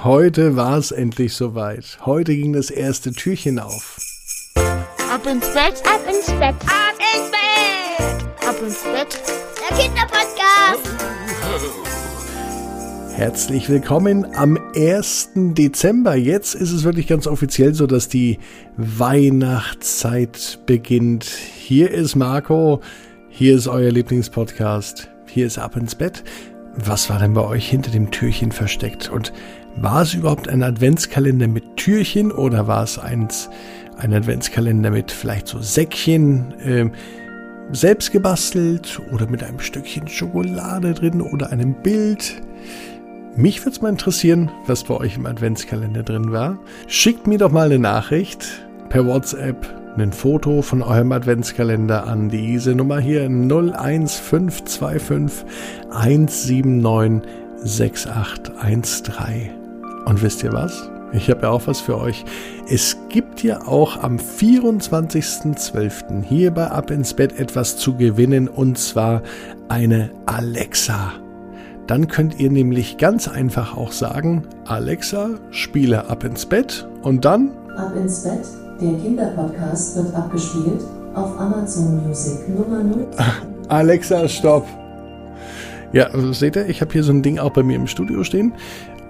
Heute war es endlich soweit. Heute ging das erste Türchen auf. Ab ins Bett, ab ins Bett, ab ins Bett, ab ins Bett. Der Kinderpodcast. Herzlich willkommen am 1. Dezember. Jetzt ist es wirklich ganz offiziell so, dass die Weihnachtszeit beginnt. Hier ist Marco, hier ist euer Lieblingspodcast, hier ist Ab ins Bett. Was war denn bei euch hinter dem Türchen versteckt? Und war es überhaupt ein Adventskalender mit Türchen oder war es eins, ein Adventskalender mit vielleicht so Säckchen, äh, selbst gebastelt oder mit einem Stückchen Schokolade drin oder einem Bild? Mich würde es mal interessieren, was bei euch im Adventskalender drin war. Schickt mir doch mal eine Nachricht per WhatsApp, ein Foto von eurem Adventskalender an diese Nummer hier 01525 179 6813. Und wisst ihr was? Ich habe ja auch was für euch. Es gibt ja auch am 24.12. hier bei Ab ins Bett etwas zu gewinnen und zwar eine Alexa. Dann könnt ihr nämlich ganz einfach auch sagen, Alexa, spiele ab ins Bett und dann Ab ins Bett, der Kinderpodcast wird abgespielt auf Amazon Music Nummer 0. Alexa, stopp. Ja, seht ihr, ich habe hier so ein Ding auch bei mir im Studio stehen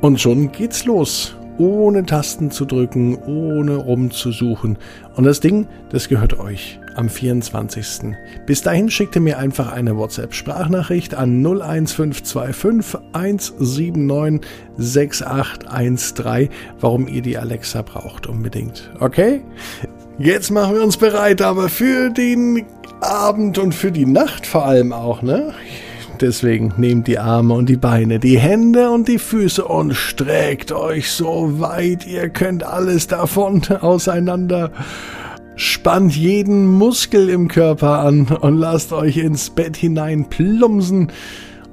und schon geht's los. Ohne Tasten zu drücken, ohne rumzusuchen. Und das Ding, das gehört euch am 24. Bis dahin schickt ihr mir einfach eine WhatsApp-Sprachnachricht an 01525 179 6813, warum ihr die Alexa braucht unbedingt. Okay? Jetzt machen wir uns bereit, aber für den Abend und für die Nacht vor allem auch, ne? Deswegen nehmt die Arme und die Beine, die Hände und die Füße und streckt euch so weit ihr könnt alles davon auseinander. Spannt jeden Muskel im Körper an und lasst euch ins Bett hinein plumpsen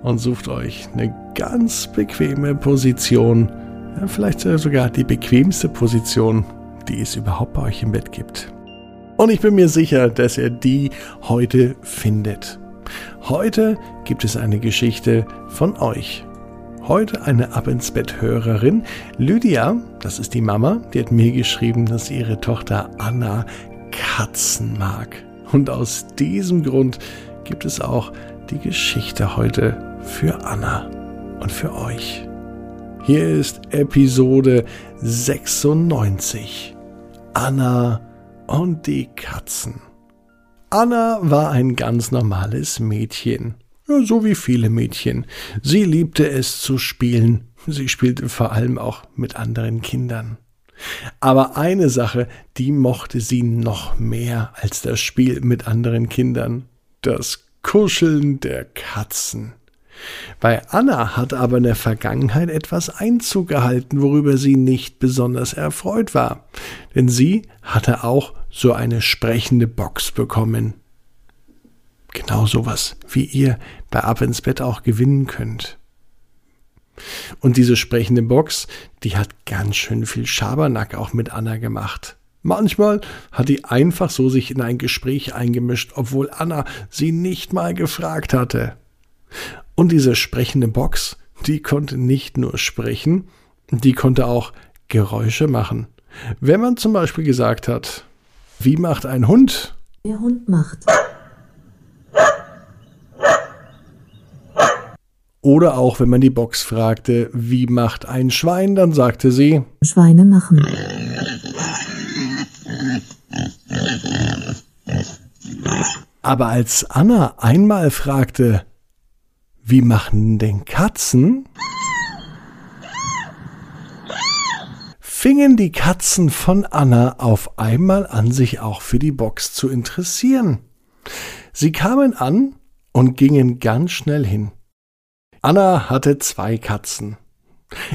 und sucht euch eine ganz bequeme Position. Ja, vielleicht sogar die bequemste Position, die es überhaupt bei euch im Bett gibt. Und ich bin mir sicher, dass ihr die heute findet. Heute gibt es eine Geschichte von euch. Heute eine Ab ins Bett Hörerin, Lydia, das ist die Mama, die hat mir geschrieben, dass ihre Tochter Anna Katzen mag. Und aus diesem Grund gibt es auch die Geschichte heute für Anna und für euch. Hier ist Episode 96. Anna und die Katzen. Anna war ein ganz normales Mädchen, ja, so wie viele Mädchen. Sie liebte es zu spielen. Sie spielte vor allem auch mit anderen Kindern. Aber eine Sache, die mochte sie noch mehr als das Spiel mit anderen Kindern. Das Kuscheln der Katzen. Bei Anna hat aber in der Vergangenheit etwas Einzug gehalten, worüber sie nicht besonders erfreut war. Denn sie hatte auch so eine sprechende Box bekommen. Genau sowas, wie ihr bei Ab ins Bett auch gewinnen könnt. Und diese sprechende Box, die hat ganz schön viel Schabernack auch mit Anna gemacht. Manchmal hat die einfach so sich in ein Gespräch eingemischt, obwohl Anna sie nicht mal gefragt hatte. Und diese sprechende Box, die konnte nicht nur sprechen, die konnte auch Geräusche machen. Wenn man zum Beispiel gesagt hat, wie macht ein Hund? Der Hund macht. Oder auch wenn man die Box fragte, wie macht ein Schwein, dann sagte sie, Schweine machen. aber als Anna einmal fragte, wie machen denn Katzen? Fingen die Katzen von Anna auf einmal an, sich auch für die Box zu interessieren. Sie kamen an und gingen ganz schnell hin. Anna hatte zwei Katzen.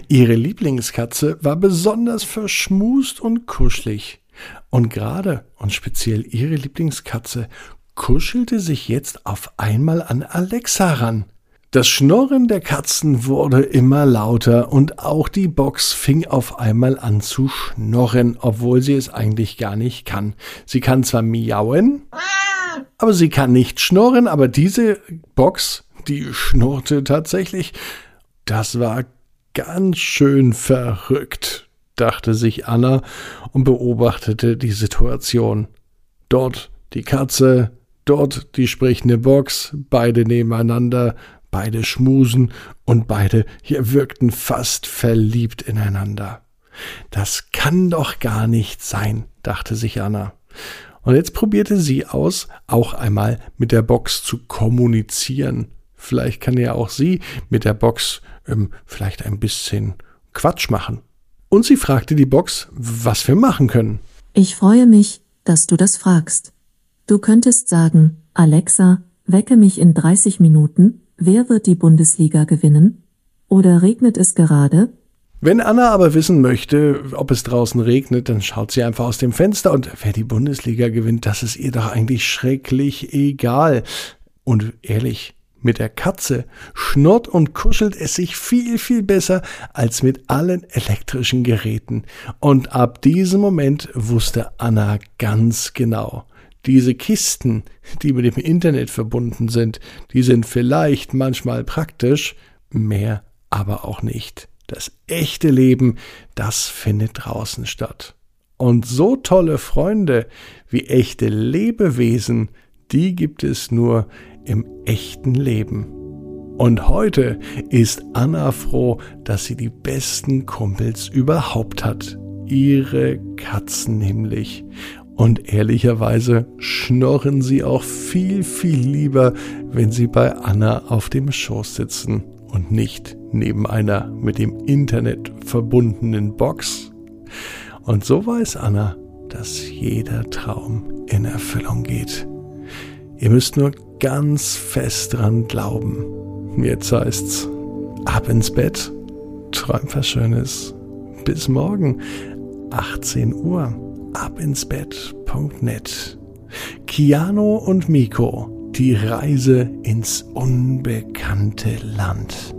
Ihre Lieblingskatze war besonders verschmust und kuschelig. Und gerade und speziell ihre Lieblingskatze kuschelte sich jetzt auf einmal an Alexa ran. Das Schnurren der Katzen wurde immer lauter und auch die Box fing auf einmal an zu schnorren, obwohl sie es eigentlich gar nicht kann. Sie kann zwar miauen, aber sie kann nicht schnorren, aber diese Box, die schnurrte tatsächlich. Das war ganz schön verrückt, dachte sich Anna und beobachtete die Situation. Dort die Katze, dort die sprechende Box, beide nebeneinander, beide schmusen und beide hier wirkten fast verliebt ineinander. Das kann doch gar nicht sein, dachte sich Anna. Und jetzt probierte sie aus, auch einmal mit der Box zu kommunizieren. Vielleicht kann ja auch sie mit der Box ähm, vielleicht ein bisschen Quatsch machen. Und sie fragte die Box, was wir machen können. Ich freue mich, dass du das fragst. Du könntest sagen, Alexa, wecke mich in 30 Minuten, wer wird die Bundesliga gewinnen? Oder regnet es gerade? Wenn Anna aber wissen möchte, ob es draußen regnet, dann schaut sie einfach aus dem Fenster und wer die Bundesliga gewinnt, das ist ihr doch eigentlich schrecklich egal. Und ehrlich, mit der Katze schnurrt und kuschelt es sich viel, viel besser als mit allen elektrischen Geräten. Und ab diesem Moment wusste Anna ganz genau, diese Kisten, die mit dem Internet verbunden sind, die sind vielleicht manchmal praktisch, mehr aber auch nicht. Das echte Leben, das findet draußen statt. Und so tolle Freunde wie echte Lebewesen, die gibt es nur im echten Leben. Und heute ist Anna froh, dass sie die besten Kumpels überhaupt hat. Ihre Katzen nämlich. Und ehrlicherweise schnorren sie auch viel, viel lieber, wenn sie bei Anna auf dem Schoß sitzen und nicht neben einer mit dem Internet verbundenen Box. Und so weiß Anna, dass jeder Traum in Erfüllung geht. Ihr müsst nur ganz fest dran glauben. Jetzt heißt's ab ins Bett, träumt was Schönes. Bis morgen, 18 Uhr, abinsbett.net. Kiano und Miko, die Reise ins unbekannte Land.